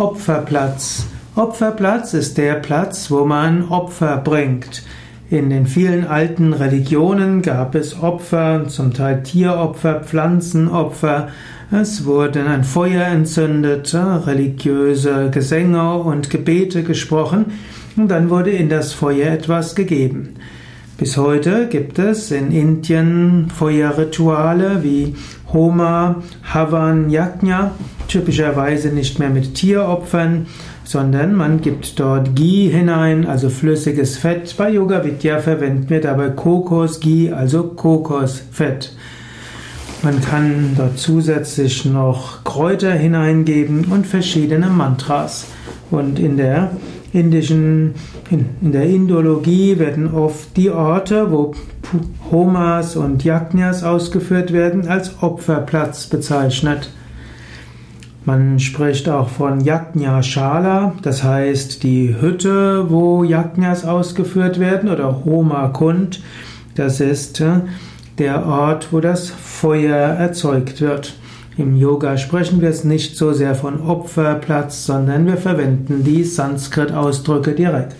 Opferplatz. Opferplatz ist der Platz, wo man Opfer bringt. In den vielen alten Religionen gab es Opfer, zum Teil Tieropfer, Pflanzenopfer. Es wurde ein Feuer entzündet, religiöse Gesänge und Gebete gesprochen und dann wurde in das Feuer etwas gegeben. Bis heute gibt es in Indien Feuerrituale wie Homa, Havan, Yajna, typischerweise nicht mehr mit Tieropfern, sondern man gibt dort Ghee hinein, also flüssiges Fett. Bei Yoga Vidya verwenden wir dabei Kokos-Ghee, also Kokosfett. Man kann dort zusätzlich noch Kräuter hineingeben und verschiedene Mantras. Und in der indischen, in der Indologie werden oft die Orte, wo Homas und Yajnas ausgeführt werden, als Opferplatz bezeichnet. Man spricht auch von Yajna Shala, das heißt die Hütte, wo Yajnas ausgeführt werden, oder Homa Kund, das ist äh, der Ort, wo das Feuer erzeugt wird. Im Yoga sprechen wir es nicht so sehr von Opferplatz, sondern wir verwenden die Sanskrit-Ausdrücke direkt.